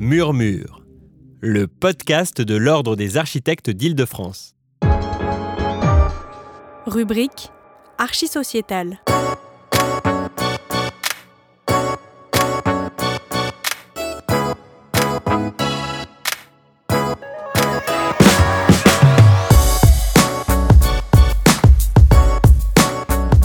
Murmure, le podcast de l'Ordre des architectes d'Île-de-France. Rubrique Archisociétale.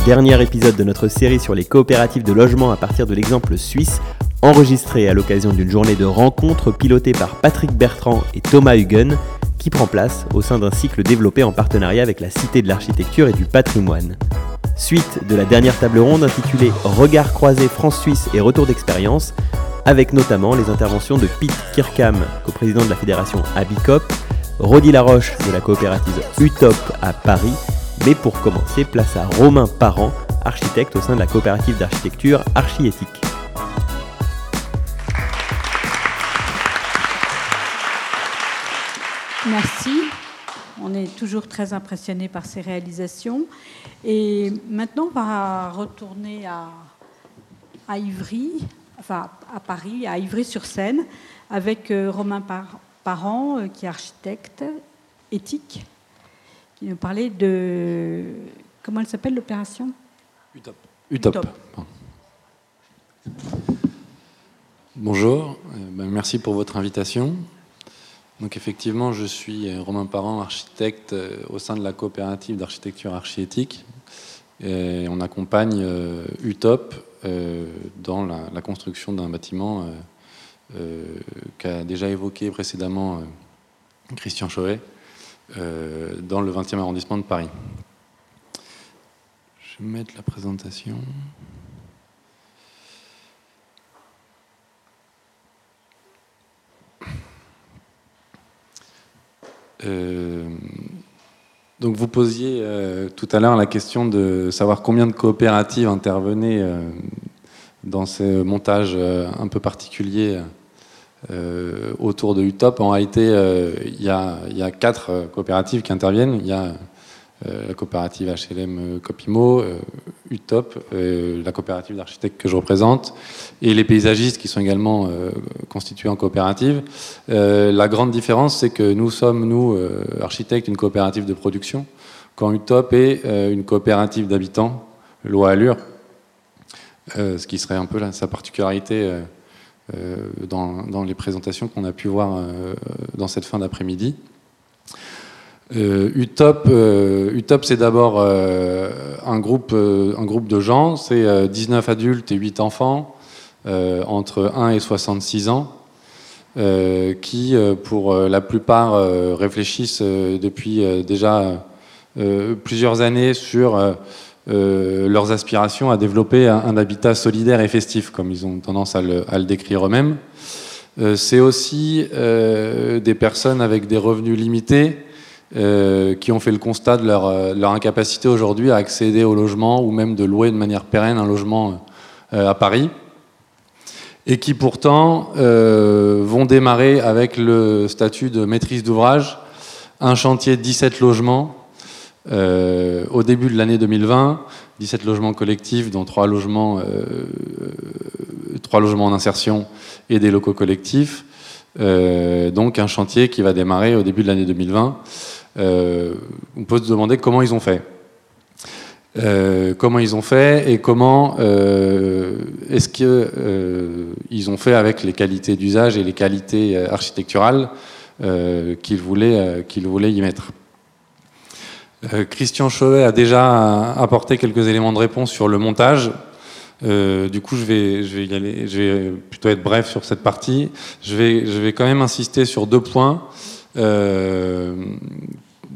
Dernier épisode de notre série sur les coopératives de logement à partir de l'exemple suisse, enregistré à l'occasion d'une journée de rencontres pilotée par Patrick Bertrand et Thomas Huguen, qui prend place au sein d'un cycle développé en partenariat avec la Cité de l'Architecture et du Patrimoine. Suite de la dernière table ronde intitulée Regard croisé France-Suisse et retour d'expérience, avec notamment les interventions de Pete Kirkham, coprésident de la fédération Abicop, Rodi Laroche de la coopérative UTOP à Paris, mais pour commencer, place à Romain Parent, architecte au sein de la coopérative d'architecture Archiéthique. Merci. On est toujours très impressionné par ces réalisations. Et maintenant, on va retourner à, à Ivry, enfin à Paris, à Ivry-sur-Seine, avec euh, Romain Parent, euh, qui est architecte éthique il nous parlait de. Comment elle s'appelle l'opération? UTOP. UTOP. Bonjour, euh, ben, merci pour votre invitation. Donc effectivement, je suis euh, Romain Parent, architecte euh, au sein de la coopérative d'architecture archiétique. On accompagne UTOP dans la, construction d'un bâtiment qu'a déjà évoqué précédemment Christian Chauvet, euh, dans le 20e arrondissement de Paris. Je vais mettre la présentation. Donc vous posiez euh, tout à l'heure la question de savoir combien de coopératives intervenaient dans ces montages un peu particuliers euh, autour de UTOP. En réalité, euh, il y, a, quatre euh, coopératives qui interviennent. Il y a la coopérative HLM Copimo, UTOP, la coopérative d'architectes que je représente, et les paysagistes qui sont également constitués en coopérative. la grande différence, c'est que nous sommes, nous, architectes, une coopérative de production, quand UTOP est une coopérative d'habitants, loi Allure, ce qui serait un peu sa particularité euh, dans, les présentations qu'on a pu voir euh, dans cette fin d'après-midi. Euh, UTOP, UTOP c'est d'abord un, groupe, un groupe de gens, c'est 19 adultes et 8 enfants entre 1 et 66 ans. qui, pour la plupart, réfléchissent depuis déjà plusieurs années sur euh, leurs aspirations à développer un, habitat solidaire et festif, comme ils ont tendance à le, décrire eux-mêmes. Euh, c'est aussi euh, des personnes avec des revenus limités qui ont fait le constat de leur, leur incapacité aujourd'hui à accéder au logement ou même de louer de manière pérenne un logement à Paris et qui pourtant vont démarrer avec le statut de maîtrise d'ouvrage un chantier de 17 logements euh, au début de l'année 2020, 17 logements collectifs, dont 3 logements, euh, 3 logements en insertion et des locaux collectifs. Euh, donc un chantier qui va démarrer au début de l'année 2020. Euh, on peut se demander comment ils ont fait. comment ils ont fait et comment est-ce qu'ils ont fait avec les qualités d'usage et les qualités architecturales qu'ils voulaient, qu'ils voulaient y mettre. Euh, Christian Chauvet a déjà apporté quelques éléments de réponse sur le montage. Euh, du coup, je vais, je vais y aller. Je vais plutôt être bref sur cette partie. Je vais, je vais quand même insister sur deux points. Euh,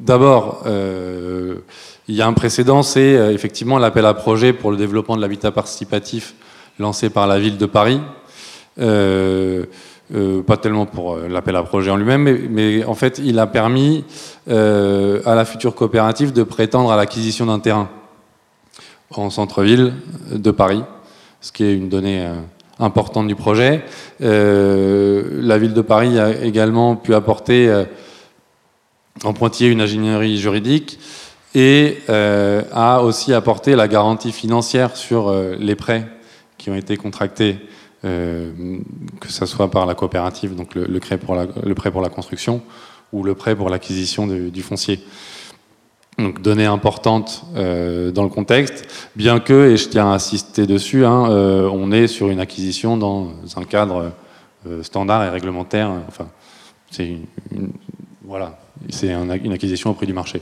D'abord, euh, il y a un précédent, c'est euh, effectivement l'appel à projet pour le développement de l'habitat participatif lancé par la ville de Paris. Euh, pas tellement pour l'appel à projet en lui-même, mais, en fait, il a permis à la future coopérative de prétendre à l'acquisition d'un terrain en centre-ville de Paris, ce qui est une donnée importante du projet. la ville de Paris a également pu apporter en une ingénierie juridique et a aussi apporté la garantie financière sur les prêts qui ont été contractés que ce soit par la coopérative, donc le, prêt, pour la, le prêt pour la construction, ou le prêt pour l'acquisition du foncier. Donc donnée importante euh, dans le contexte, bien que, et je tiens à insister dessus, hein, euh, on est sur une acquisition dans un cadre euh, standard et réglementaire. Enfin, c'est une, voilà, c'est une acquisition au prix du marché.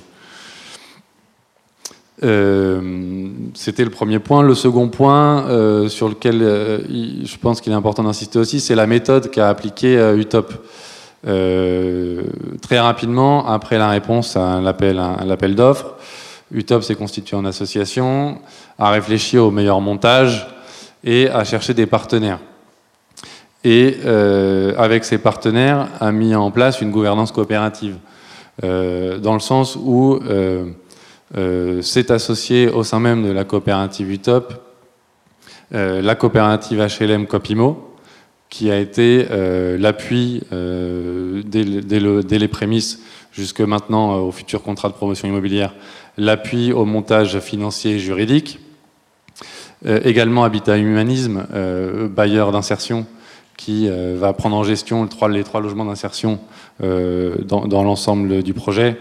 C'était le premier point. Le second point sur lequel je pense qu'il est important d'insister aussi, c'est la méthode qu'a appliquée UTOP. Euh, très rapidement, après la réponse à l'appel d'offres, UTOP s'est constitué en association, a réfléchi au meilleur montage et a cherché des partenaires. Et euh, avec ces partenaires, a mis en place une gouvernance coopérative, euh, dans le sens où s'est associé au sein même de la coopérative UTOP la coopérative HLM Copimo, qui a été euh, l'appui euh, dès, les prémices jusque maintenant euh, au futur contrat de promotion immobilière, l'appui au montage financier et juridique. également Habitat Humanisme, bailleur d'insertion, qui va prendre en gestion les trois, logements d'insertion dans, dans l'ensemble du projet,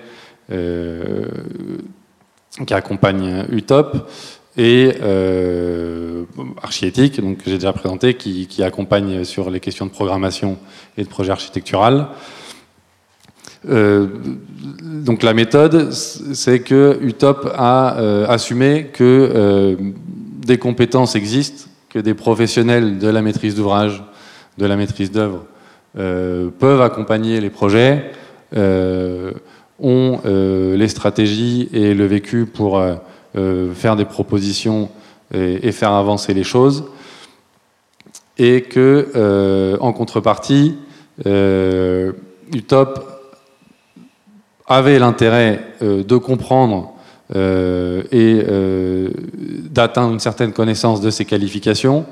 qui accompagne UTOP et euh, Archiéthique, donc que j'ai déjà présenté, qui, accompagne sur les questions de programmation et de projet architectural. Euh, donc la méthode, c'est que UTOP a euh, assumé que euh, des compétences existent, que des professionnels de la maîtrise d'ouvrage, de la maîtrise d'œuvre, peuvent accompagner les projets, ont les stratégies et le vécu pour euh, faire des propositions et, faire avancer les choses, et que euh, en contrepartie, euh, UTOP avait l'intérêt de comprendre et d'atteindre une certaine connaissance de ces qualifications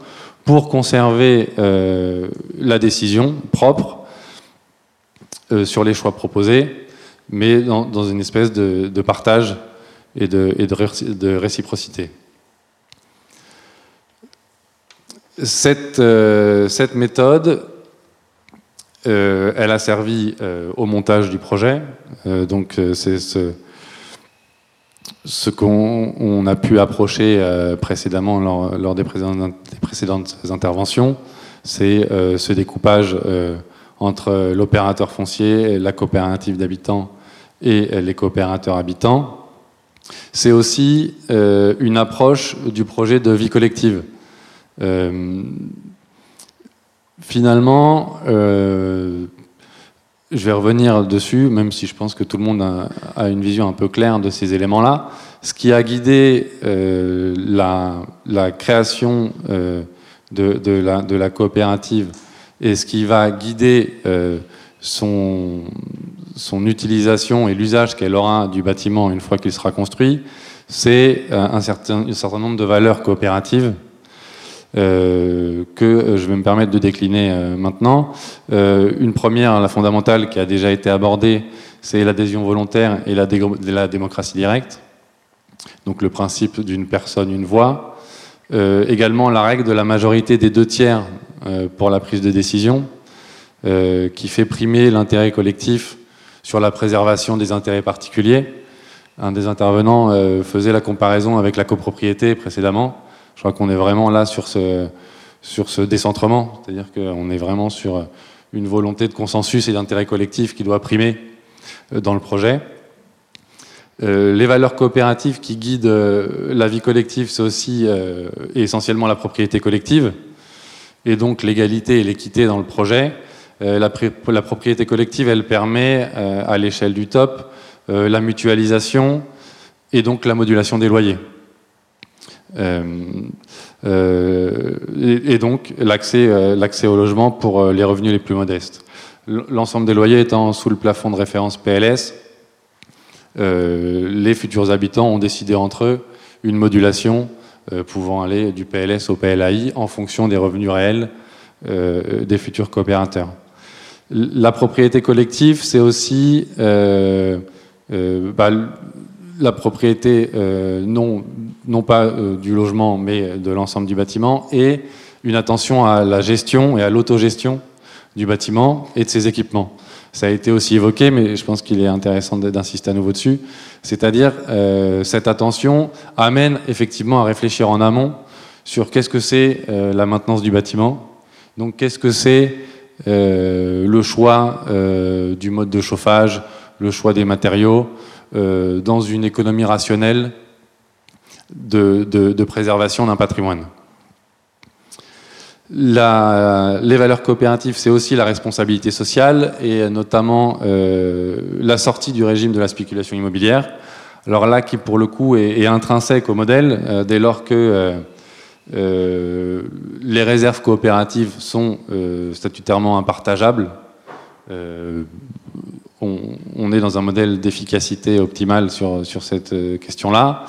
pour conserver la décision propre sur les choix proposés, mais dans, une espèce de partage et de, réciprocité. Cette, euh, cette méthode, euh, elle a servi euh, au montage du projet. donc c'est ce, ce qu'on a pu approcher précédemment lors, des, précédentes, interventions, c'est ce découpage entre l'opérateur foncier, la coopérative d'habitants et les coopérateurs habitants. C'est aussi euh, une approche du projet de vie collective. Euh, finalement, euh, je vais revenir dessus, même si je pense que tout le monde a, une vision un peu claire de ces éléments-là. Ce qui a guidé la, création de, la, coopérative et ce qui va guider son, son utilisation et l'usage qu'elle aura du bâtiment une fois qu'il sera construit, c'est euh, un certain nombre de valeurs coopératives euh, que je vais me permettre de décliner euh, maintenant. une première, la fondamentale, qui a déjà été abordée, c'est l'adhésion volontaire et la, démocratie directe. Donc le principe d'une personne, une voix. également la règle de la majorité des deux tiers pour la prise de décision, qui fait primer l'intérêt collectif sur la préservation des intérêts particuliers. Un des intervenants euh, faisait la comparaison avec la copropriété précédemment. Je crois qu'on est vraiment là sur ce, décentrement, c'est-à-dire qu'on est vraiment sur une volonté de consensus et d'intérêt collectif qui doit primer euh, dans le projet. Euh, les valeurs coopératives qui guident la vie collective, c'est aussi essentiellement la propriété collective, et donc l'égalité et l'équité dans le projet. Euh, la, propriété collective, elle permet euh, à l'échelle du top euh, la mutualisation et donc la modulation des loyers. Et, donc l'accès au logement pour les revenus les plus modestes. L'ensemble des loyers étant sous le plafond de référence PLS, les futurs habitants ont décidé entre eux une modulation pouvant aller du PLS au PLAI en fonction des revenus réels des futurs coopérateurs. La propriété collective, c'est aussi euh, euh, bah, la propriété euh, non, pas du logement, mais de l'ensemble du bâtiment, et une attention à la gestion et à l'autogestion du bâtiment et de ses équipements. Ça a été aussi évoqué, mais je pense qu'il est intéressant d'insister à nouveau dessus. C'est-à-dire, euh, cette attention amène effectivement à réfléchir en amont sur qu'est-ce que c'est euh, la maintenance du bâtiment, donc qu'est-ce que c'est euh, le choix du mode de chauffage, le choix des matériaux, dans une économie rationnelle de préservation d'un patrimoine les valeurs coopératives, c'est aussi la responsabilité sociale et notamment euh, la sortie du régime de la spéculation immobilière. Alors là, qui pour le coup est, intrinsèque au modèle, euh, dès lors que euh, les réserves coopératives sont statutairement impartageables, on, est dans un modèle d'efficacité optimale sur, cette question-là.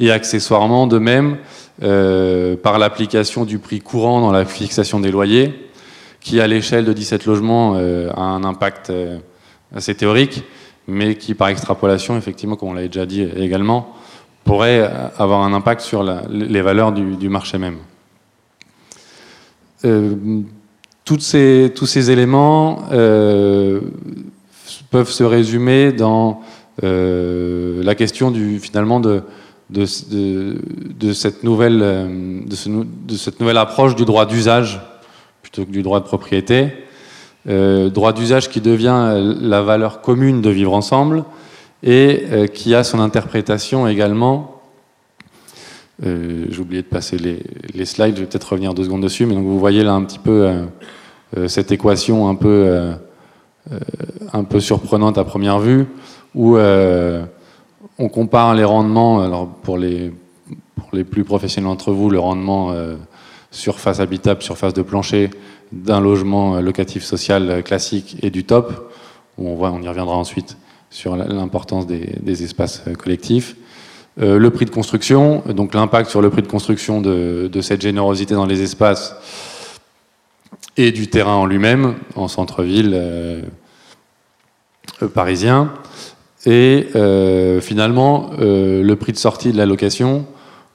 Et accessoirement, de même, euh, par l'application du prix courant dans la fixation des loyers, qui à l'échelle de 17 logements euh, a un impact euh, assez théorique, mais qui par extrapolation, effectivement, comme on l'avait déjà dit également, pourrait avoir un impact sur les valeurs du, marché même. Tous ces éléments peuvent se résumer dans la question du, finalement de, de, de, cette nouvelle, euh, de, cette nouvelle approche du droit d'usage plutôt que du droit de propriété. Euh, droit d'usage qui devient la valeur commune de vivre ensemble et euh, qui a son interprétation également. J'ai oublié de passer les, les, slides, je vais peut-être revenir deux secondes dessus, mais donc vous voyez là un petit peu cette équation un peu, un peu surprenante à première vue où on compare les rendements, alors pour les, pour les plus professionnels d'entre vous, le rendement euh, surface habitable, surface de plancher d'un logement euh, locatif social euh, classique et du top, où on voit, on y reviendra ensuite sur l'importance des, espaces collectifs. le prix de construction, donc l'impact sur le prix de construction de, cette générosité dans les espaces et du terrain en lui-même, en centre-ville parisien. Et euh, finalement, euh, le prix de sortie de la location,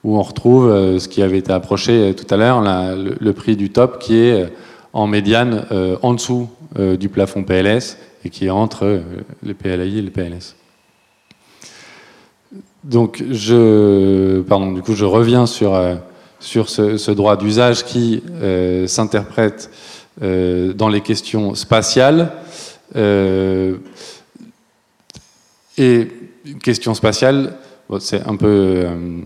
où on retrouve euh, ce qui avait été approché tout à l'heure, le, prix du top qui est en médiane en dessous du plafond PLS et qui est entre les PLAI et les PLS. Donc, je, pardon, du coup, je reviens sur, sur ce, droit d'usage qui s'interprète dans les questions spatiales. Et une question spatiale, c'est un peu, euh,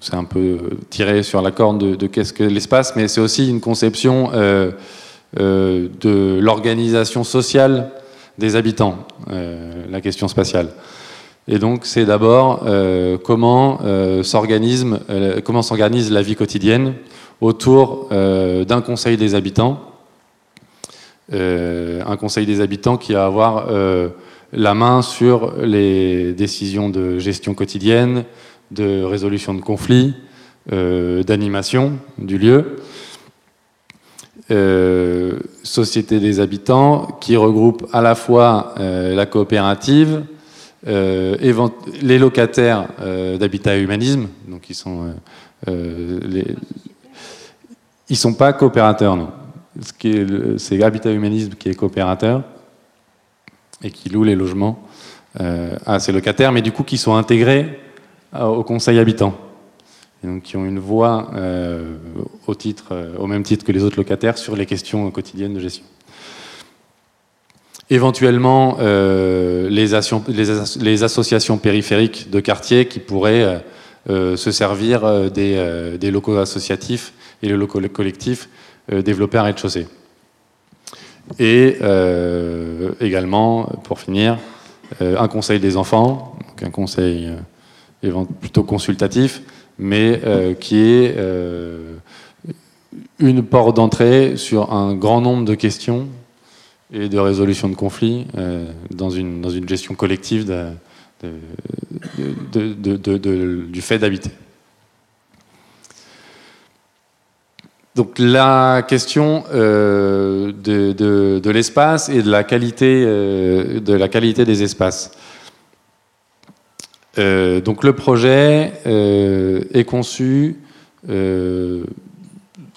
c'est un peu tiré sur la corde de, qu'est-ce que l'espace, mais c'est aussi une conception euh, euh, de l'organisation sociale des habitants, la question spatiale. Et donc, c'est d'abord comment s'organise la vie quotidienne autour d'un conseil des habitants, un conseil des habitants qui va avoir la main sur les décisions de gestion quotidienne, de résolution de conflits, euh, d'animation du lieu. Euh, société des habitants qui regroupe à la fois euh, la coopérative, les locataires d'habitat et humanisme, donc ils sont, ils sont pas coopérateurs, non. C'est Habitat Humanisme qui est coopérateur et qui louent les logements euh, à ces locataires, mais du coup qui sont intégrés euh, au conseil habitant. Et donc qui ont une voix euh, au, même titre que les autres locataires sur les questions quotidiennes de gestion. Éventuellement, les, les, associations périphériques de quartier qui pourraient se servir des, des, locaux associatifs et les locaux collectifs développés à rez-de-chaussée. Et euh, également, pour finir, euh, un conseil des enfants, donc un conseil euh, plutôt consultatif, mais qui est une porte d'entrée sur un grand nombre de questions et de résolution de conflits dans, une, dans une gestion collective du fait d'habiter. Donc la question euh, de, l'espace et de la qualité, euh, de la qualité des espaces. Euh, donc le projet est conçu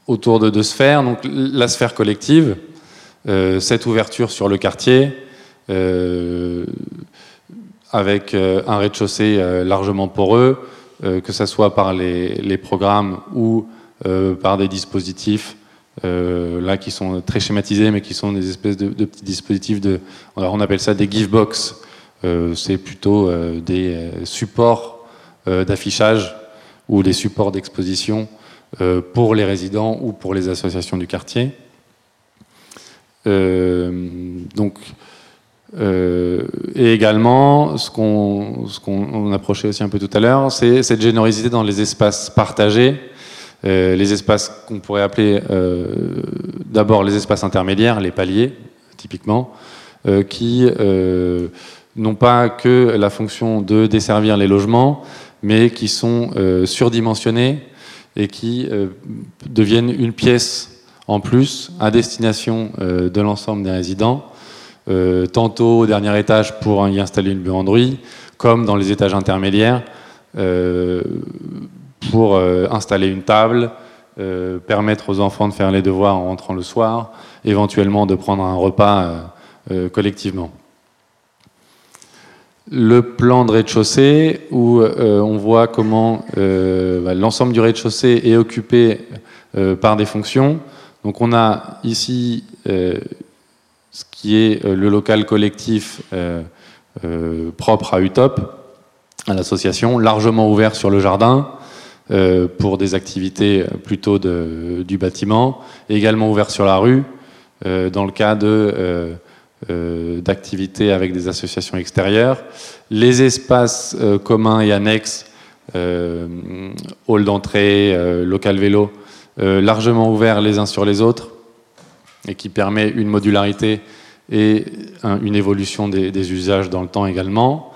autour de deux sphères. Donc la sphère collective, cette ouverture sur le quartier, avec un rez-de-chaussée largement poreux, que ce soit par les, programmes ou par des dispositifs là qui sont très schématisés, mais qui sont des espèces de, petits dispositifs de, on appelle ça des give box. c'est plutôt des supports d'affichage ou des supports d'exposition euh, pour les résidents ou pour les associations du quartier. Euh, donc, euh, et également, ce qu'on approchait aussi un peu tout à l'heure, c'est cette générosité dans les espaces partagés, les espaces qu'on pourrait appeler d'abord les espaces intermédiaires, les paliers, typiquement, qui n'ont pas que la fonction de desservir les logements, mais qui sont euh, surdimensionnés et qui euh, deviennent une pièce en plus à destination euh, de l'ensemble des résidents, tantôt au dernier étage pour y installer une buanderie, comme dans les étages intermédiaires pour installer une table, permettre aux enfants de faire les devoirs en rentrant le soir, éventuellement de prendre un repas collectivement le plan de rez-de-chaussée où euh, on voit comment euh, bah, l'ensemble du rez-de-chaussée est occupé euh, par des fonctions. Donc on a ici ce qui est le local collectif propre à UTOP, à l'association, largement ouvert sur le jardin pour des activités plutôt du bâtiment, également ouvert sur la rue dans le cas euh, d'activités avec des associations extérieures, les espaces euh, communs et annexes, euh, hall d'entrée, local vélo, largement ouverts les uns sur les autres, et qui permet une modularité et une évolution des, usages dans le temps également.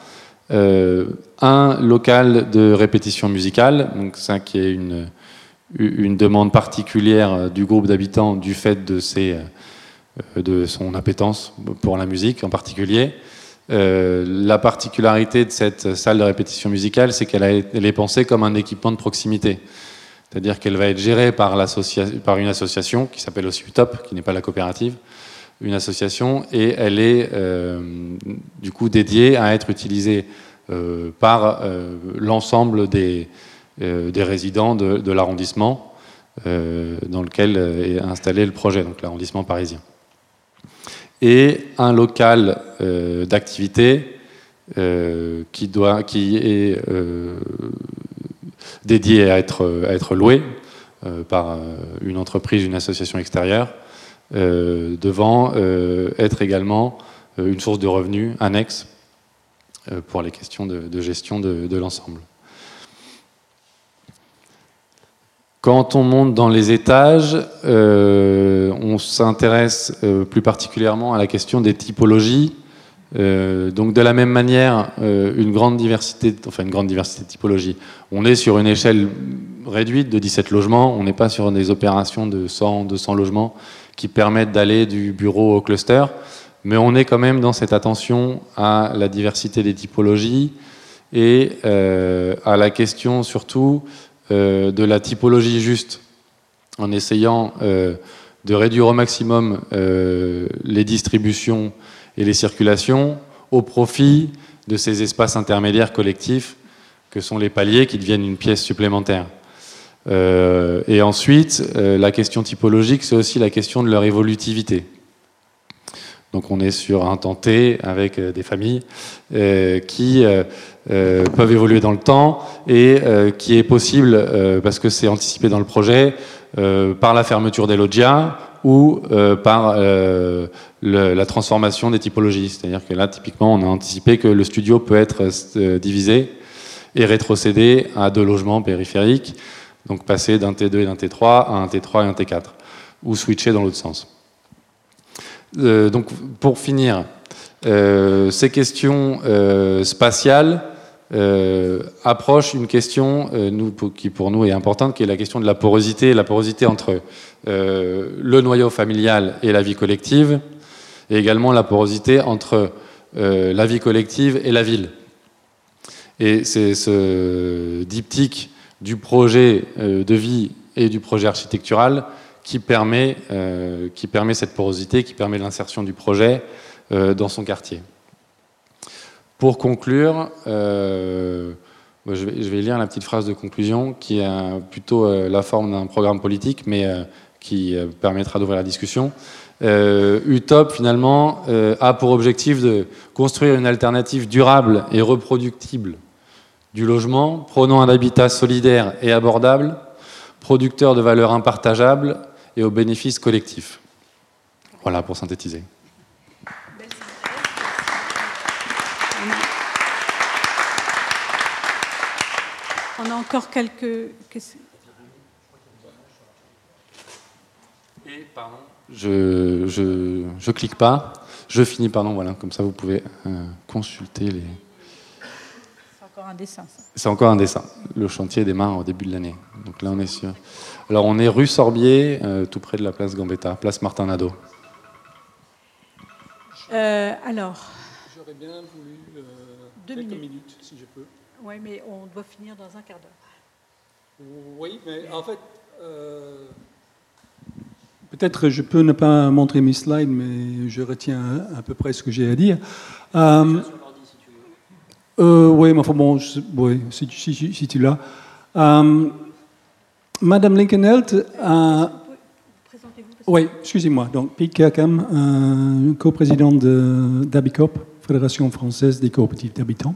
Un local de répétition musicale, donc ça qui est une, demande particulière du groupe d'habitants du fait euh, de son appétence pour la musique en particulier. Euh, la particularité de cette salle de répétition musicale, c'est qu'elle est pensée comme un équipement de proximité. C'est-à-dire qu'elle va être gérée par, une association qui s'appelle aussi UTOP, qui n'est pas la coopérative, une association, et elle est euh, du coup dédiée à être utilisée par l'ensemble des, des, résidents de, l'arrondissement dans lequel est installé le projet, donc l'arrondissement parisien. Et un local euh, d'activité euh, qui, doit, qui est euh, dédié à être, à être loué par une entreprise, une association extérieure, devant être également une source de revenus annexe pour les questions de, gestion de, l'ensemble. Quand on monte dans les étages, euh, on s'intéresse euh, plus particulièrement à la question des typologies. Euh, donc de la même manière, une grande diversité, enfin une grande diversité de typologies. On est sur une échelle réduite de 17 logements. On n'est pas sur des opérations de 100, 200 logements qui permettent d'aller du bureau au cluster. Mais on est quand même dans cette attention à la diversité des typologies et à la question surtout euh, de la typologie juste en essayant euh, de réduire au maximum euh, les distributions et les circulations au profit de ces espaces intermédiaires collectifs que sont les paliers qui deviennent une pièce supplémentaire. et ensuite, la question typologique, c'est aussi la question de leur évolutivité. Donc on est sur un temps T avec des familles qui euh, peuvent évoluer dans le temps et euh, qui est possible, euh, parce que c'est anticipé dans le projet, par la fermeture des loggia ou par la transformation des typologies. C'est-à-dire que là, typiquement, on a anticipé que le studio peut être divisé et rétrocédé à deux logements périphériques, donc passer d'un T2 et d'un T3 à un T3 et un T4, ou switcher dans l'autre sens. Donc pour finir, ces questions spatiales, euh, approche une question euh, qui pour nous est importante, qui est la question de la porosité, la porosité entre euh, le noyau familial et la vie collective, et également la porosité entre la vie collective et la ville. Et c'est ce diptyque du projet de vie et du projet architectural qui permet, qui permet cette porosité, qui permet l'insertion du projet dans son quartier. Pour conclure, je vais, lire la petite phrase de conclusion qui est plutôt la forme d'un programme politique, mais qui permettra d'ouvrir la discussion. Euh, UTOP, finalement, euh, a pour objectif de construire une alternative durable et reproductible du logement, prônant un habitat solidaire et abordable, producteur de valeurs impartageables et aux bénéfices collectifs. Voilà pour synthétiser. On a encore quelques questions. Et, pardon je, je, je, clique pas, je finis, pardon, voilà, comme ça vous pouvez euh, consulter les. C'est encore un dessin. C'est encore un dessin. Le chantier démarre au début de l'année. Donc là, on est sûr. Alors, on est rue Sorbier, euh, tout près de la place Gambetta, place Martin Nadeau. Euh, alors. J'aurais bien voulu deux quelques minutes. si je peux. Oui, mais on doit finir dans un quart d'heure. Oui, mais en fait. Peut-être je peux ne pas montrer mes slides, mais je retiens à, peu près ce que j'ai à dire. Euh, euh, oui, mais enfin bon, oui, si, si, tu l'as. Euh, Madame Linkenheld a. Oui, excusez-moi. Donc, Pete Kirkham, co-président d'Abicop, Fédération française des coopératives d'habitants.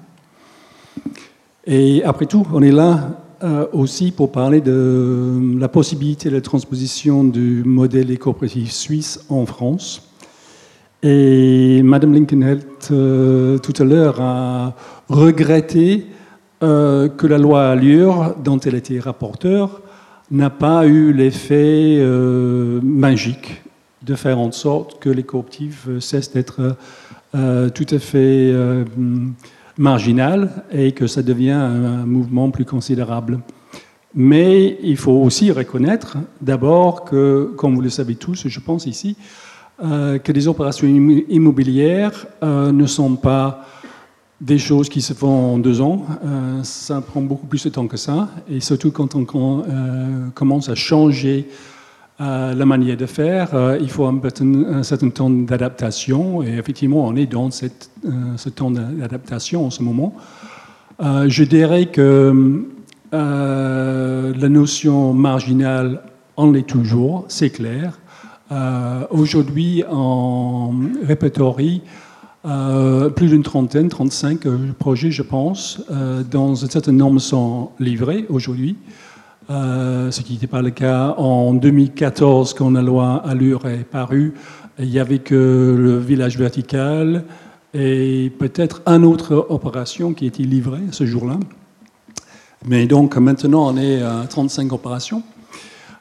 Et après tout, on est là euh, aussi pour parler de la possibilité de la transposition du modèle coopératif suisse en France. Et Madame Linkenheld, euh, tout à l'heure, a regretté euh, que la loi Allure, dont elle était rapporteur, n'a pas eu l'effet magique de faire en sorte que les coopératives cessent d'être tout à fait marginal et que ça devient un mouvement plus considérable. Mais il faut aussi reconnaître d'abord que, comme vous le savez tous, je pense ici, euh, que les opérations immobilières euh, ne sont pas des choses qui se font en deux ans. Euh, ça prend beaucoup plus de temps que ça. Et surtout quand on commence à changer la manière de faire, il faut un, certain temps d'adaptation. Et effectivement, on est dans ce temps d'adaptation en ce moment. Je dirais que la notion marginale en est toujours, c'est clair. Aujourd'hui, en répertorie, plus d'une trentaine, 35 projets, je pense, dans un certain nombre sont livrés aujourd'hui. Euh, ce qui n'était pas le cas en 2014 quand la loi Allure est parue. Il n'y avait que le village vertical et peut-être une autre opération qui était livrée ce jour-là. Mais donc maintenant on est à 35 opérations.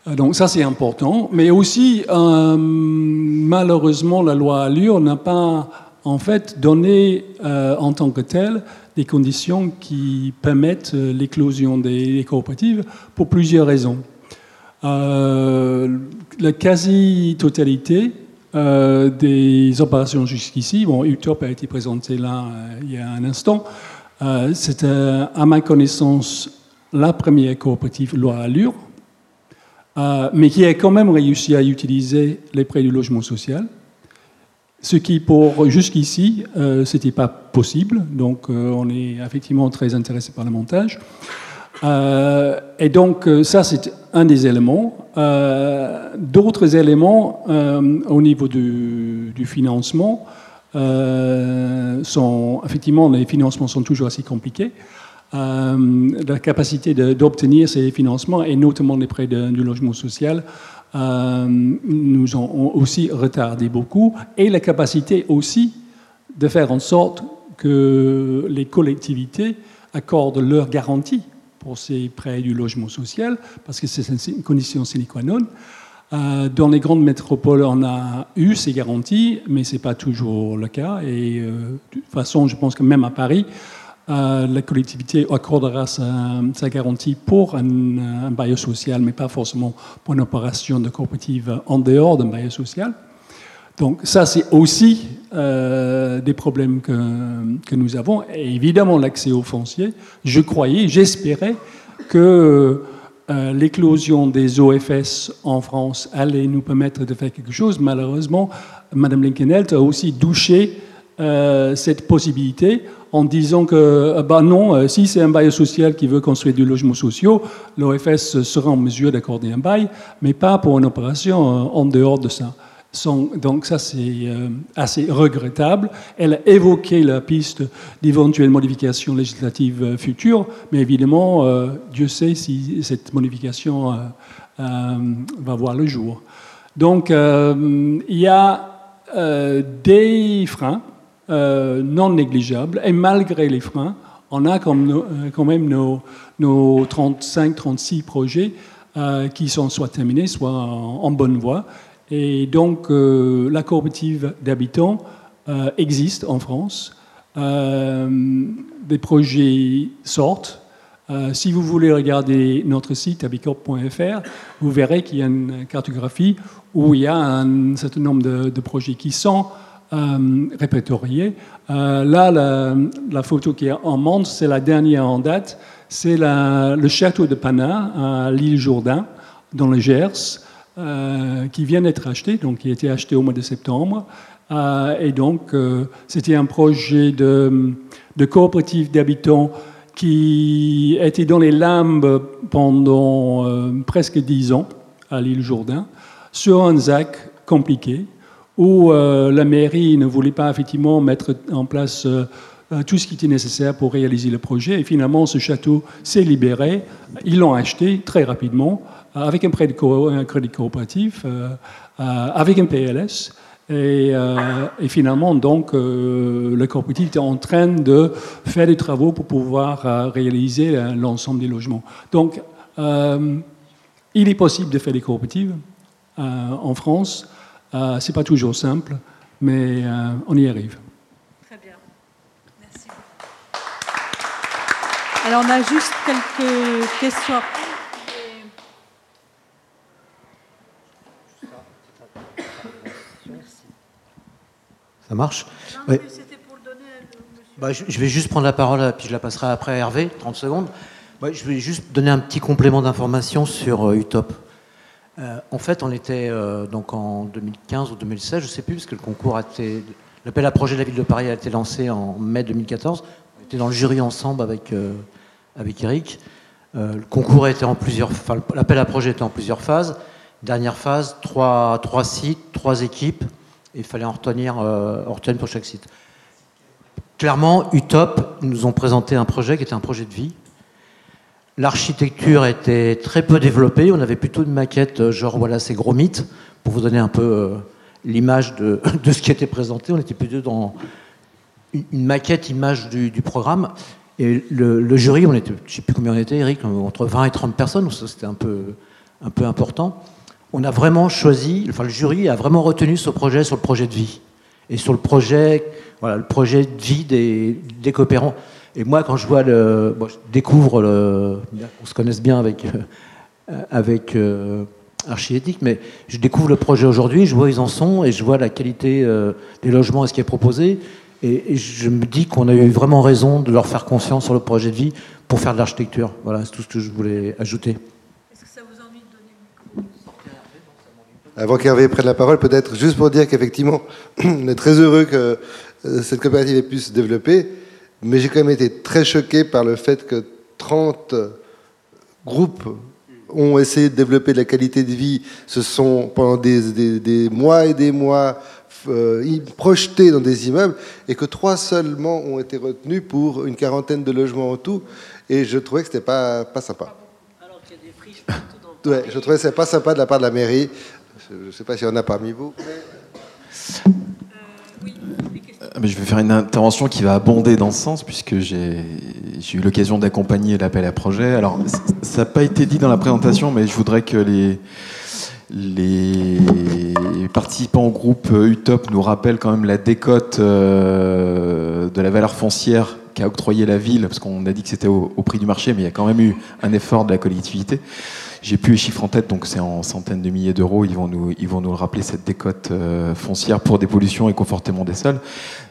Euh, donc ça c'est important. Mais aussi, euh, malheureusement, la loi Allure n'a pas en fait donné en tant que telle des conditions qui permettent euh, l'éclosion des, coopératives pour plusieurs raisons. Euh, la quasi-totalité euh, des opérations jusqu'ici, bon, UTOP a été présenté là il y a un instant, c'était à ma connaissance la première coopérative loi Allure, mais qui a quand même réussi à utiliser les prêts du logement social ce qui, pour jusqu'ici, euh, ce n'était pas possible. Donc, euh, on est effectivement très intéressé par le montage. Euh, et donc, ça, c'est un des éléments. D'autres éléments au niveau du, du financement sont, effectivement, les financements sont toujours assez compliqués. La capacité d'obtenir ces financements, et notamment les prêts du logement social, euh, nous ont aussi retardé beaucoup, et la capacité aussi de faire en sorte que les collectivités accordent leurs garanties pour ces prêts du logement social, parce que c'est une condition sine qua non. Euh, dans les grandes métropoles, on a eu ces garanties, mais ce n'est pas toujours le cas. Et euh, de toute façon, je pense que même à Paris, euh, la collectivité accordera sa, garantie pour un, bailleur social, mais pas forcément pour une opération de coopérative en dehors d'un bailleur social. Donc ça, c'est aussi euh, des problèmes que, nous avons. Et évidemment, l'accès au foncier, je croyais, j'espérais que euh, l'éclosion des OFS en France allait nous permettre de faire quelque chose. Malheureusement, Mme Linkenheld a aussi douché cette possibilité en disant que bah non, si c'est un bailleur social qui veut construire du logement social, l'OFS sera en mesure d'accorder un bail, mais pas pour une opération en dehors de ça donc ça, c'est euh, assez regrettable. Elle a évoqué la piste d'éventuelles modifications législatives euh, futures, mais évidemment, euh, Dieu sait si cette modification va voir le jour. Donc, il y a des freins non négligeables, et malgré les freins, on a quand même nos, nos 35-36 projets qui sont soit terminés, soit en bonne voie. Et donc, euh, la coopérative d'habitants euh, existe en France. Euh, des projets sortent. si vous voulez regarder notre site habicorp.fr, vous verrez qu'il y a une cartographie où il y a un certain nombre de, projets qui sont répertoriés. là, la, photo qui est en montre, c'est la dernière en date. C'est le château de Panat à l'île Jourdain, dans le Gers. Euh, qui vient d'être acheté, donc qui a été acheté au mois de septembre. Euh, et donc, euh, c'était un projet de, de coopérative d'habitants qui était dans les limbes pendant presque dix ans à l'île Jourdain, sur un ZAC compliqué, où la mairie ne voulait pas effectivement mettre en place tout ce qui était nécessaire pour réaliser le projet. Et finalement, ce château s'est libéré. Ils l'ont acheté très rapidement euh, avec un, crédit coopératif, euh, euh, avec un PLS. Et, finalement, donc, le coopératif est en train de faire des travaux pour pouvoir réaliser l'ensemble des logements. Donc, il est possible de faire des coopératives en France. Ce n'est pas toujours simple, mais on y arrive. Très bien. Merci. Alors, on a juste quelques questions. Ça marche bah, je, vais juste prendre la parole, puis je la passerai après à Hervé, 30 secondes. je vais juste donner un petit complément d'information sur euh, UTOP. Euh, en fait, on était euh, donc en 2015 ou 2016, je ne sais plus, parce que le concours a été. L'appel à projet de la ville de Paris a été lancé en mai 2014. On était dans le jury ensemble avec, avec Eric. le concours en plusieurs. l'appel à projet était en plusieurs phases. Dernière phase, trois, trois sites, trois équipes il fallait en retenir, euh, pour chaque site. Clairement, UTOP nous ont présenté un projet qui était un projet de vie. L'architecture était très peu développée. On avait plutôt une maquette, euh, genre voilà, ces gros mythes, pour vous donner un peu euh, l'image de, ce qui était présenté. On était plutôt dans une maquette image du, programme. Et le, jury, on était, je ne sais plus combien on était, Eric, entre 20 et 30 personnes, c'était un peu, un peu important on a vraiment choisi, enfin le jury a vraiment retenu ce projet sur le projet de vie et sur le projet, voilà, le projet de vie des, coopérants. Et moi, quand je vois le, je découvre le, on se connaisse bien avec euh, avec euh, Archiéthique, mais je découvre le projet aujourd'hui, je vois où ils en sont et je vois la qualité euh, des logements et ce qui est proposé. Et, et je me dis qu'on a eu vraiment raison de leur faire confiance sur le projet de vie pour faire de l'architecture. Voilà, c'est tout ce que je voulais ajouter. Avant qu'Hervé prenne la parole, peut-être juste pour dire qu'effectivement, on est très heureux que euh, cette coopérative ait pu se développer, mais j'ai quand même été très choqué par le fait que 30 groupes ont essayé de développer de la qualité de vie, se sont pendant des, mois et des mois euh, projetés dans des immeubles, et que trois seulement ont été retenus pour une quarantaine de logements en tout, et je trouvais que c'était pas, pas sympa. Alors qu'il y a des friches Ouais, je trouvais que c'était pas sympa de la part de la mairie. Je ne sais pas s'il y en a parmi vous. Mais... je vais faire une intervention qui va abonder dans ce sens, puisque j'ai eu l'occasion d'accompagner l'appel à projet. Alors, ça n'a pas été dit dans la présentation, mais je voudrais que les, participants au groupe UTOP nous rappellent quand même la décote euh, de la valeur foncière qu'a octroyé la ville, parce qu'on a dit que c'était au, prix du marché, mais il y a quand même eu un effort de la collectivité. J'ai plus les chiffres en tête, donc c'est en centaines de milliers d'euros. Ils vont nous, ils vont nous le rappeler cette décote euh, foncière pour dépollution et confortement des sols.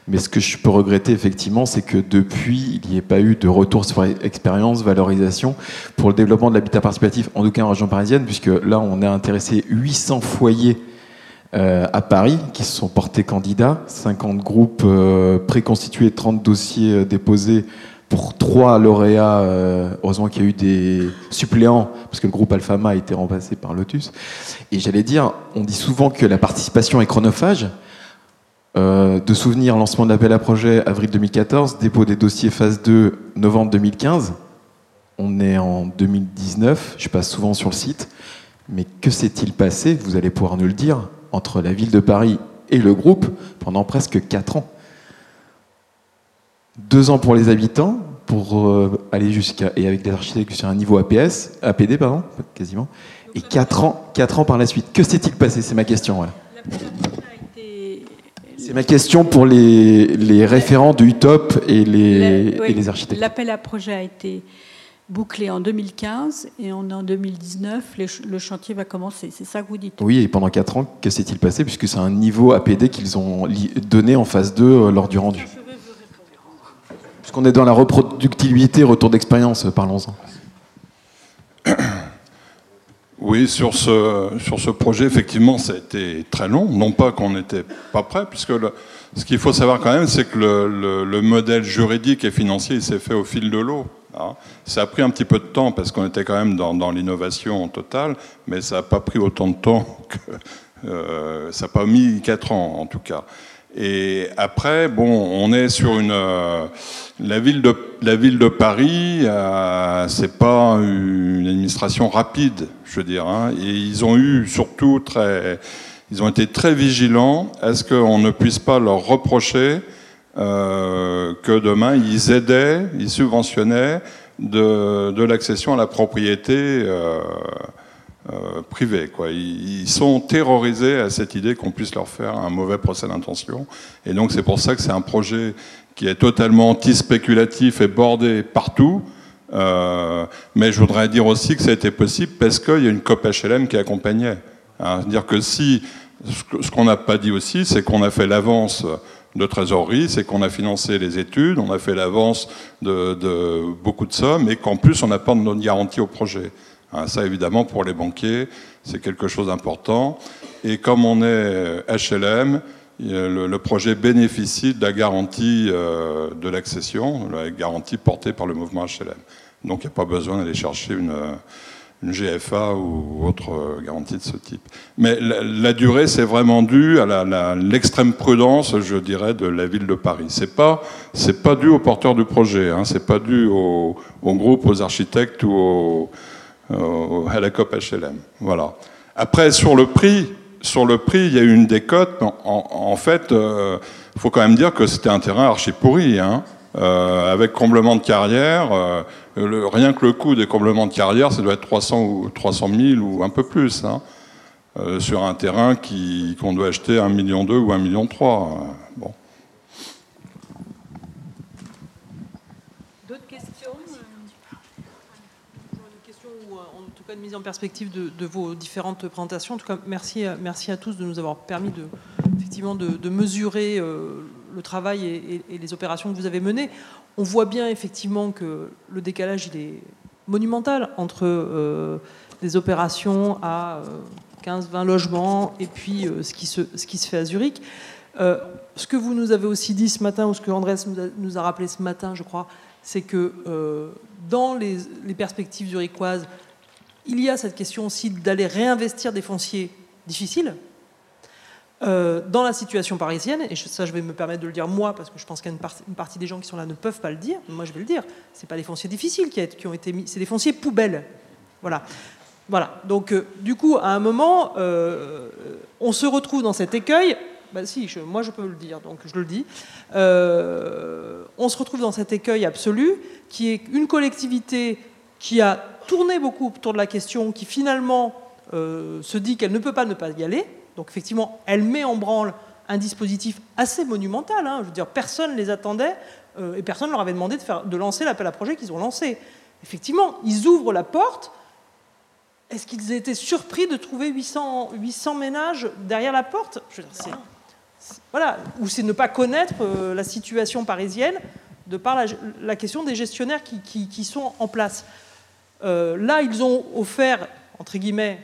Mais ce que je peux regretter effectivement, c'est que depuis, il n'y ait pas eu de retour sur expérience, valorisation pour le développement de l'habitat participatif, en tout cas en région parisienne, puisque là, on a intéressé 800 foyers euh, à Paris qui se sont portés candidats, 50 groupes euh, préconstitués, 30 dossiers déposés pour trois lauréats. heureusement qu'il y a eu des suppléants, parce que le groupe Alphama a été remplacé par Lotus. Et j'allais dire, on dit souvent que la participation est chronophage. de souvenir, lancement de l'appel à projet avril 2014, dépôt des dossiers phase 2 novembre 2015. On est en 2019, je passe souvent sur le site. Mais que s'est-il passé Vous allez pouvoir nous le dire entre la ville de Paris et le groupe pendant presque 4 ans? Deux ans pour les habitants, pour euh, aller jusqu'à. et avec des architectes sur un niveau APS, APD, pardon, quasiment. Et 4 ans, 4 ans par la suite. Que s'est-il passé? C'est ma question. C'est ma question pour les, les référents du UTOP et les, et les architectes. L'appel à projet a été bouclé en 2015 et on en 2019, le chantier va commencer. C'est ça que vous dites? Oui, et pendant 4 ans, que s'est-il passé? Puisque c'est un niveau APD qu'ils ont donné en phase 2 euh, lors du rendu. Puisqu'on est dans la reproductibilité, retour d'expérience, euh, parlons-en. Oui, sur ce, projet, effectivement, ça a été très long. Non pas qu'on n'était pas prêt, puisque ce qu'il faut savoir quand même, c'est que le, le, modèle juridique et financier s'est fait au fil de l'eau. Hein. Ça a pris un petit peu de temps parce qu'on était quand même dans, l'innovation totale, mais ça n'a pas pris autant de temps que. Euh, ça n'a pas mis 4 ans en tout cas. Et après, bon, on est sur une. Euh, la, ville de, la ville de Paris, euh, c'est pas une administration rapide, je veux dire. Hein, et ils ont eu surtout très. Ils ont été très vigilants à ce qu'on ne puisse pas leur reprocher euh, que demain ils aidaient, ils subventionnaient de, l'accession à la propriété euh, euh, privée. Quoi. Ils, sont terrorisés à cette idée qu'on puisse leur faire un mauvais procès d'intention. Et donc c'est pour ça que c'est un projet qui est totalement anti-spéculatif et bordé partout. mais je voudrais dire aussi que ça a été possible parce qu'il y a une COP HLM qui accompagnait. Hein. C'est-à-dire que si, ce qu'on n'a pas dit aussi, c'est qu'on a fait l'avance de trésorerie, c'est qu'on a financé les études, on a fait l'avance de, beaucoup de sommes, et qu'en plus on pas de garantie au projet. Hein, ça évidemment pour les banquiers, c'est quelque chose d'important. Et comme on est HLM, le, projet bénéficie de la garantie euh, de l'accession, la garantie portée par le mouvement HLM. Donc il n'y a pas besoin d'aller chercher une une GFA ou autre euh, garantie de ce type. Mais la, durée, c'est vraiment dû à l'extrême prudence, je dirais, de la ville de Paris. C'est pas, pas dû aux porteurs du projet, hein, c'est pas dû au, groupe, aux architectes ou à la COP HLM. Voilà. Après, sur le prix, sur le prix, il y a eu une décote. En, fait, il euh, faut quand même dire que c'était un terrain archi pourri, hein, euh, avec comblement de carrière rien que le coût des comblements de carrière, ça doit être 300 ou 300 000 ou un peu plus, hein, euh, sur un terrain qu'on doit acheter 1,2 million ou 1,3 million. Bon. D'autres questions Une question ou en tout cas une en perspective de, vos différentes présentations. En tout cas, merci, merci à tous de nous avoir permis de, effectivement de, mesurer euh, le travail et, les opérations que vous avez menées on voit bien effectivement que le décalage est monumental entre euh, des opérations à 15-20 euh, logements et puis euh, ce, qui se, ce qui se fait à Zurich. ce que vous nous avez aussi dit ce matin, ou ce que Andrés nous a, rappelé ce matin, je crois, c'est que dans les, perspectives zurichoises, il y a cette question aussi d'aller réinvestir des fonciers difficiles, euh, dans la situation parisienne, et ça je vais me permettre de le dire moi, parce que je pense qu'une partie, des gens qui sont là ne peuvent pas le dire, moi je vais le dire, c'est pas des fonciers difficiles qui, qui ont été mis, c'est des fonciers poubelles. Voilà. Voilà. Donc euh, du coup, à un moment, euh, on se retrouve dans cet écueil. Bah, si, moi je peux le dire, donc je le dis. on se retrouve dans cet écueil absolu, qui est une collectivité qui a tourné beaucoup autour de la question, qui finalement se dit qu'elle ne peut pas ne pas y aller donc effectivement, elle met en branle un dispositif assez monumental. Hein. Je veux dire, personne ne les attendait euh, et personne ne leur avait demandé de, faire, de lancer l'appel à projet qu'ils ont lancé. Effectivement, ils ouvrent la porte est-ce qu'ils étaient surpris de trouver 800, 800 ménages derrière la porte? Je veux dire, Voilà, ou c'est ne pas connaître euh, la situation parisienne de par la, question des gestionnaires qui sont en place. Euh, là, ils ont offert, entre guillemets,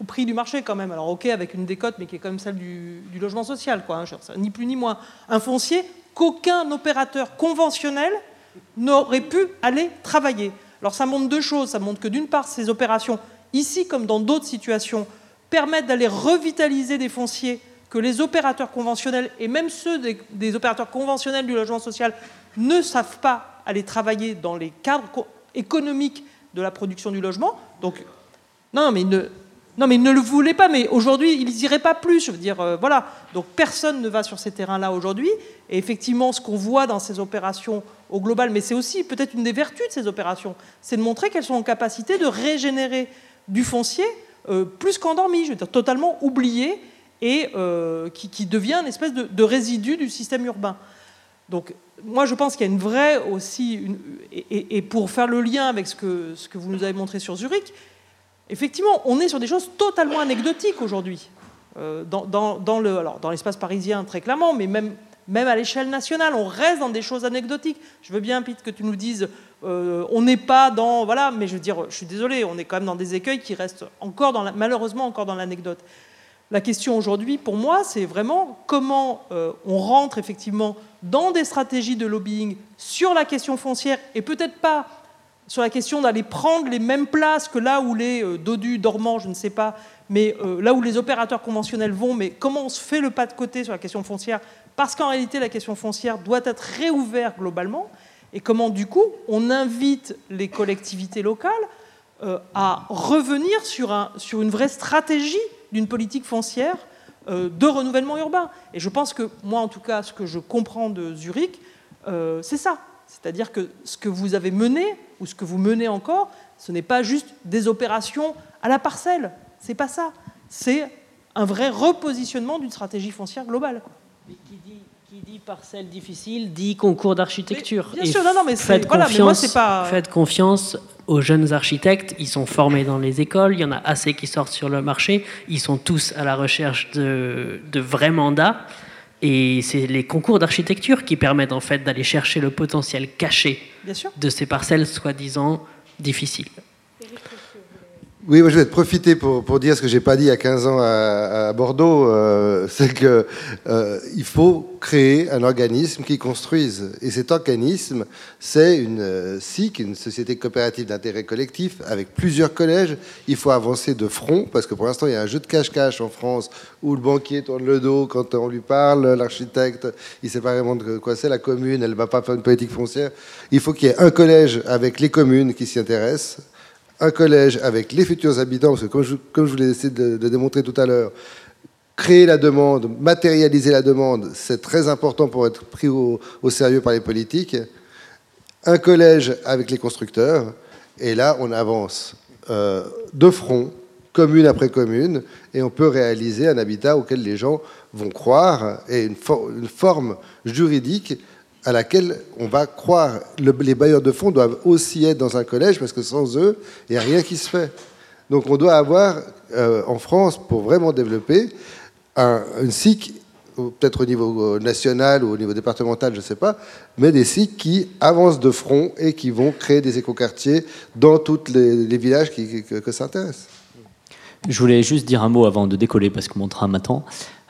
au prix du marché quand même, alors ok, avec une décote, mais qui est quand même celle du, logement social, quoi, hein, ni plus ni moins, un foncier qu'aucun opérateur conventionnel n'aurait pu aller travailler. Alors ça montre deux choses, ça montre que d'une part, ces opérations, ici comme dans d'autres situations, permettent d'aller revitaliser des fonciers que les opérateurs conventionnels, et même ceux des, opérateurs conventionnels du logement social, ne savent pas aller travailler dans les cadres co- économiques de la production du logement. Donc, non, mais non, mais ils ne le voulaient pas, mais aujourd'hui, ils n'iraient pas plus. Je veux dire, euh, voilà. Donc, personne ne va sur ces terrains-là aujourd'hui. Et effectivement, ce qu'on voit dans ces opérations au global, mais c'est aussi peut-être une des vertus de ces opérations, c'est de montrer qu'elles sont en capacité de régénérer du foncier euh, plus qu'endormi, je veux dire, totalement oublié et euh, qui, qui devient une espèce de résidu du système urbain. Donc, moi, je pense qu'il y a une vraie aussi, et, pour faire le lien avec ce que, vous nous avez montré sur Zurich, effectivement, on est sur des choses totalement anecdotiques aujourd'hui. Euh, dans, le, l'espace parisien, très clairement, mais même, même à l'échelle nationale, on reste dans des choses anecdotiques. Je veux bien, Pete, que tu nous dises, euh, on n'est pas dans, voilà, mais je veux dire, je suis désolé, on est quand même dans des écueils qui restent encore, malheureusement, encore dans l'anecdote. La question aujourd'hui, pour moi, c'est vraiment comment euh, on rentre effectivement dans des stratégies de lobbying sur la question foncière et peut-être pas sur la question d'aller prendre les mêmes places que là où les euh, dodus, dormants, je ne sais pas, mais euh, là où les opérateurs conventionnels vont, mais comment on se fait le pas de côté sur la question foncière? Parce qu'en réalité, la question foncière doit être réouverte globalement, et comment du coup on invite les collectivités locales à revenir sur, un- sur une vraie stratégie d'une politique foncière euh, de renouvellement urbain. Et je pense que moi, en tout cas, ce que je comprends de Zurich, euh, c'est ça. C'est-à-dire que ce que vous avez mené, ou ce que vous menez encore, ce n'est pas juste des opérations à la parcelle. C'est pas ça. C'est un vrai repositionnement d'une stratégie foncière globale. quoi. Qui dit parcelle difficile dit concours d'architecture. bien sûr, non, non, mais faites voilà, mais moi, confiance, c'est pas- faites confiance aux jeunes architectes. Ils sont formés dans les écoles. Il y en a assez qui sortent sur le marché. Ils sont tous à la recherche de, de vrais mandats. Et c'est les concours d'architecture qui permettent en fait d'aller chercher le potentiel caché Bien sûr. de ces parcelles soi-disant difficiles. Oui, moi je vais te profiter pour, dire ce que j'ai pas dit il y a 15 ans à, Bordeaux, euh, c'est que euh, il faut créer un organisme qui construise. Et cet organisme, c'est une euh, SIC, une société coopérative d'intérêt collectif, avec plusieurs collèges. Il faut avancer de front, parce que pour l'instant, il y a un jeu de cache-cache en France, où le banquier tourne le dos quand on lui parle, l'architecte, il sait pas vraiment de quoi c'est, la commune, elle ne va pas faire une politique foncière. Il faut qu'il y ait un collège avec les communes qui s'y intéressent un collège avec les futurs habitants, parce que comme je, vous l'ai essayé de, démontrer tout à l'heure, créer la demande, matérialiser la demande, c'est très important pour être pris au, sérieux par les politiques. Un collège avec les constructeurs, et là on avance euh, de front, commune après commune, et on peut réaliser un habitat auquel les gens vont croire, et une forme juridique à laquelle on va croire. Le- les bailleurs de fonds doivent aussi être dans un collège parce que sans eux, il n'y a rien qui se fait. Donc on doit avoir euh, en France, pour vraiment développer, un, une SIC, peut-être au niveau national ou au niveau départemental, je ne sais pas, mais des SIC qui avancent de front et qui vont créer des écoquartiers dans tous les, villages qui, que, que ça intéresse. Je voulais juste dire un mot avant de décoller parce que mon train m'attend.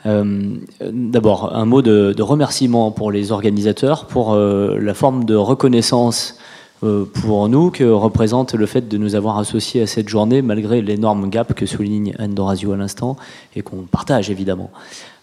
Euh, D'abord, un mot de, remerciement pour les organisateurs, pour euh, la forme de reconnaissance euh, pour nous que représente le fait de nous avoir associés à cette journée, malgré l'énorme gap que souligne Anne Dorazio à l'instant, et qu'on partage évidemment.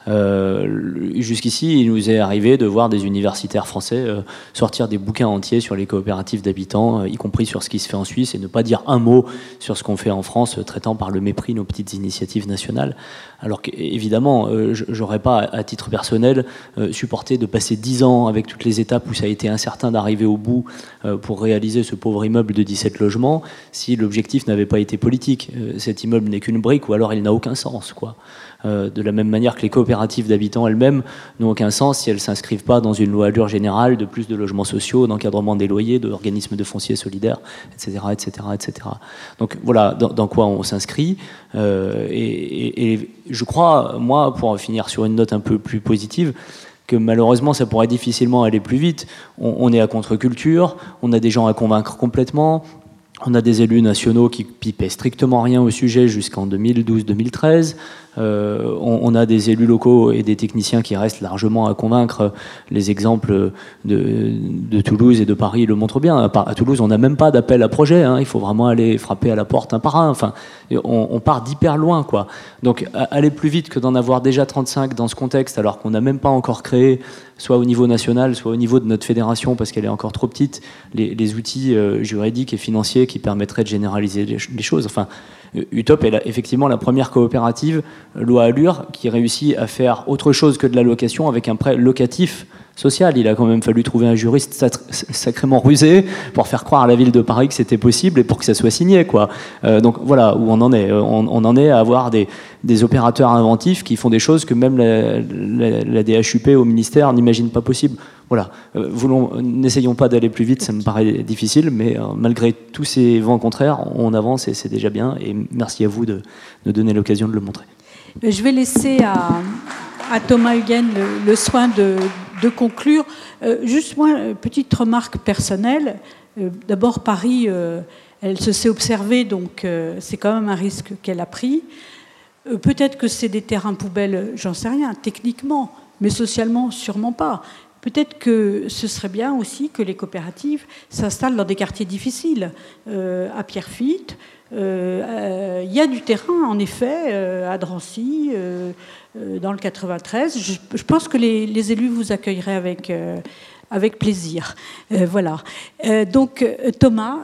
Euh, Jusqu'ici, il nous est arrivé de voir des universitaires français euh, sortir des bouquins entiers sur les coopératives d'habitants, euh, y compris sur ce qui se fait en Suisse, et ne pas dire un mot sur ce qu'on fait en France, euh, traitant par le mépris nos petites initiatives nationales. Alors qu'évidemment, euh, je j'aurais pas, à titre personnel, euh, supporté de passer dix ans avec toutes les étapes où ça a été incertain d'arriver au bout euh, pour réaliser ce pauvre immeuble de 17 logements, si l'objectif n'avait pas été politique. Cet immeuble n'est qu'une brique, ou alors il n'a aucun sens, quoi. de la même manière que les coopératives d'habitants elles-mêmes n'ont aucun sens si elles ne s'inscrivent pas dans une loi allure générale de plus de logements sociaux, d'encadrement des loyers, d'organismes de foncier solidaire, etc., etc., etc. Donc voilà dans, quoi on s'inscrit. Et, je crois, moi, pour finir sur une note un peu plus positive, que malheureusement ça pourrait difficilement aller plus vite. On, on est à contre-culture, on a des gens à convaincre complètement, on a des élus nationaux qui pipaient strictement rien au sujet jusqu'en 2012-2013. Euh, on, a des élus locaux et des techniciens qui restent largement à convaincre. Les exemples de, Toulouse et de Paris le montrent bien. À, Toulouse, on n'a même pas d'appel à projet. Hein. Il faut vraiment aller frapper à la porte un par un. Enfin, on, part d'hyper loin, quoi. Donc, aller plus vite que d'en avoir déjà 35 dans ce contexte, alors qu'on n'a même pas encore créé, soit au niveau national, soit au niveau de notre fédération, parce qu'elle est encore trop petite, les, outils euh, juridiques et financiers qui permettraient de généraliser les, les choses. Enfin, Utop est effectivement la première coopérative, loi Allure, qui réussit à faire autre chose que de la location avec un prêt locatif social. Il a quand même fallu trouver un juriste sacrément rusé pour faire croire à la ville de Paris que c'était possible et pour que ça soit signé. Quoi. Euh, donc voilà où on en est. On, en est à avoir des, opérateurs inventifs qui font des choses que même la, DHUP au ministère n'imagine pas possible. Voilà. Euh, n'essayons pas d'aller plus vite, ça me paraît difficile, mais euh, malgré tous ces vents contraires, on avance et c'est déjà bien. Et merci à vous de nous donner l'occasion de le montrer. Je vais laisser à, Thomas Huguen le soin de, de conclure, euh, juste moi, petite remarque personnelle. Euh, d'abord, Paris, euh, elle se s'est observée, donc c'est quand même un risque qu'elle a pris. Peut-être que c'est des terrains poubelles, j'en sais rien, techniquement, mais socialement, sûrement pas. Peut-être que ce serait bien aussi que les coopératives s'installent dans des quartiers difficiles. à Pierrefitte, il y a du terrain, en effet, à Drancy, euh, dans le 93. Je, pense que les, élus vous accueilleraient avec, euh, avec plaisir. Euh, voilà. donc, Thomas,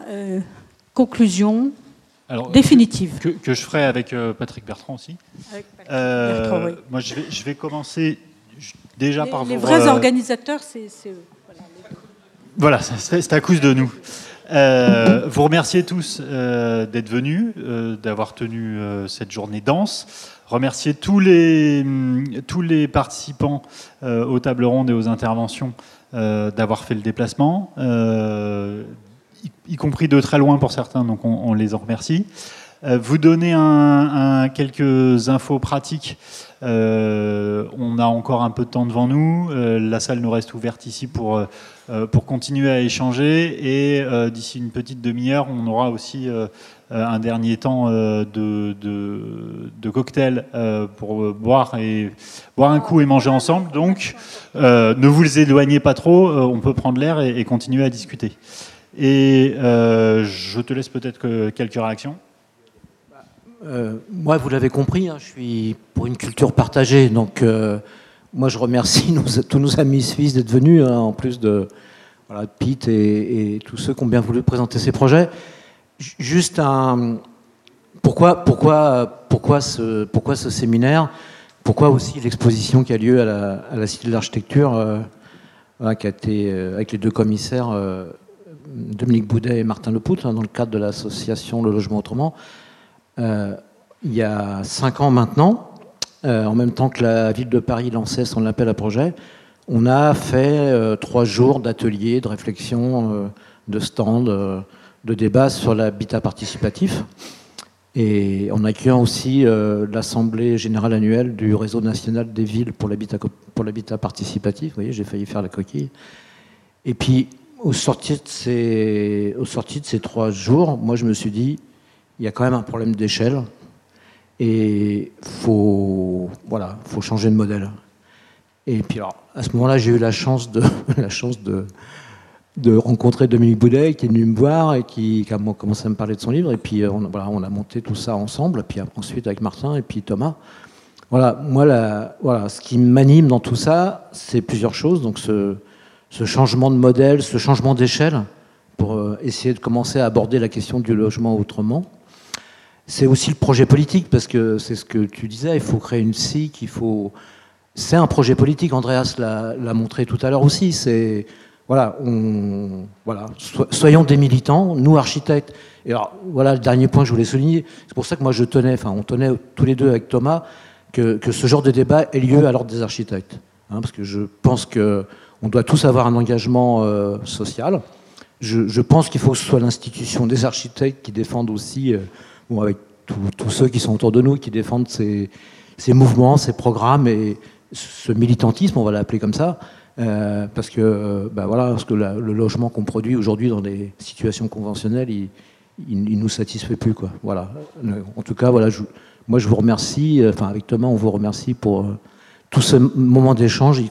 conclusion définitive. Que, je ferai avec Patrick Bertrand aussi. Avec Patrick Bertrand, oui. Moi, je vais, je vais commencer déjà par les vrais organisateurs, c'est eux. Voilà, c'est à cause de nous. vous remerciez tous d'être venus, d'avoir tenu cette journée dense remercier tous les, tous les participants euh, aux tables rondes et aux interventions euh, d'avoir fait le déplacement, euh, y, compris de très loin pour certains, donc on, les en remercie. vous donner un, quelques infos pratiques. On a encore un peu de temps devant nous. la salle nous reste ouverte ici pour, pour continuer à échanger. Et d'ici une petite demi-heure, on aura aussi euh, un dernier temps euh, de, cocktail euh, pour boire, boire un coup et manger ensemble. Donc, ne vous éloignez pas trop, on peut prendre l'air et, continuer à discuter. Et je te laisse peut-être quelques réactions. Moi, vous l'avez compris, hein, je suis pour une culture partagée. Donc, moi, je remercie tous nos amis suisses d'être venus, hein, en plus de Pete et, tous ceux qui ont bien voulu présenter ces projets. Juste un. Pourquoi, ce, séminaire? Pourquoi aussi l'exposition qui a lieu à la, Cité de l'Architecture, euh, qui a été euh, avec les deux commissaires, euh, Dominique Boudet et Martin Lepout, hein, dans le cadre de l'association Le Logement Autrement, il y a cinq ans maintenant, en même temps que la ville de Paris lançait son appel à projet, on a fait trois jours d'ateliers, de réflexion, de stands de débat sur l'habitat participatif. Et en accueillant aussi euh, l'Assemblée générale annuelle du réseau national des villes pour l'habitat participatif. Vous voyez, j'ai failli faire la coquille. Et puis, au sortir de ces trois jours, moi, je me suis dit, il y a quand même un problème d'échelle. Et faut, voilà, faut changer de modèle. Et puis, alors, à ce moment-là, j'ai eu la chance de, la chance de, de rencontrer Dominique Boudet qui est venu me voir et qui, a commencé à me parler de son livre. Et puis euh, on, voilà, on a monté tout ça ensemble, puis ensuite avec Martin et puis Thomas. Voilà, moi, la, voilà, ce qui m'anime dans tout ça, c'est plusieurs choses. Donc ce, ce, changement de modèle, ce changement d'échelle, pour euh, essayer de commencer à aborder la question du logement autrement. C'est aussi le projet politique, parce que c'est ce que tu disais, il faut créer une SIC, il faut... C'est un projet politique, Andreas l'a montré tout à l'heure aussi. C'est voilà, on, voilà, soyons des militants, nous architectes. Et alors, voilà le dernier point que je voulais souligner. C'est pour ça que moi je tenais, enfin, on tenait tous les deux avec Thomas, que, ce genre de débat ait lieu à l'ordre des architectes. Hein, parce que je pense qu'on doit tous avoir un engagement euh, social. Je, pense qu'il faut que ce soit l'institution des architectes qui défendent aussi, euh, avec tous ceux qui sont autour de nous, qui défendent ces, mouvements, ces programmes et ce militantisme, on va l'appeler comme ça. Euh, parce que, bah voilà, parce que le logement qu'on produit aujourd'hui dans des situations conventionnelles, il, ne nous satisfait plus. Quoi. Voilà. En tout cas, voilà, moi, je vous remercie, euh, enfin, avec Thomas, on vous remercie pour euh, tout ce moment d'échange,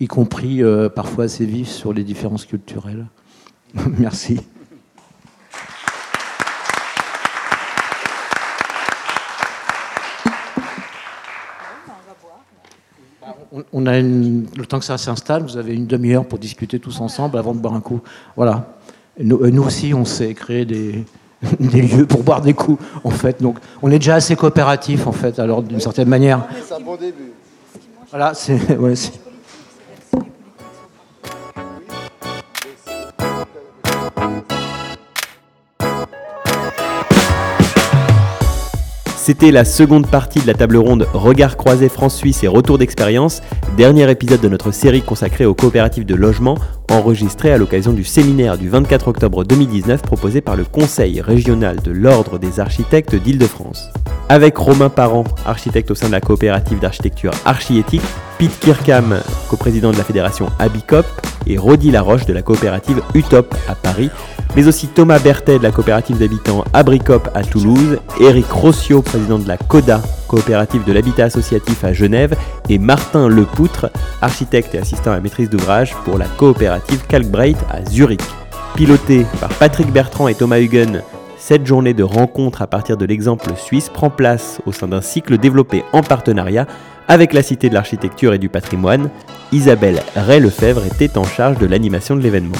y, compris euh, parfois assez vif sur les différences culturelles. Merci. On a le temps que ça s'installe, vous avez une demi-heure pour discuter tous ensemble avant de boire un coup. Voilà. nous aussi, on s'est créé des, des lieux pour boire des coups, en fait. Donc, on est déjà assez coopératif, en fait, alors d'une certaine manière. C'est un bon début. Voilà, c'est. C'était la seconde partie de la table ronde Regard croisé France-Suisse et retour d'expérience, dernier épisode de notre série consacrée aux coopératives de logement, enregistré à l'occasion du séminaire du 24 octobre 2019 proposé par le Conseil régional de l'Ordre des architectes d'Île-de-France. Avec Romain Parent, architecte au sein de la coopérative d'architecture Archiéthique, Pete Kirkham, coprésident de la fédération Abicop, et Rodi Laroche de la coopérative Utop à Paris, mais aussi Thomas Berthet de la coopérative d'habitants Abricop à Toulouse, Eric Rossio, président de la CODA, coopérative de l'habitat associatif à Genève, et Martin Lepoutre, architecte et assistant à maîtrise d'ouvrage pour la coopérative Kalkbreit à Zurich. Piloté par Patrick Bertrand et Thomas Huguen, cette journée de rencontre à partir de l'exemple suisse prend place au sein d'un cycle développé en partenariat avec la Cité de l'Architecture et du Patrimoine. Isabelle Ray-Lefebvre était en charge de l'animation de l'événement.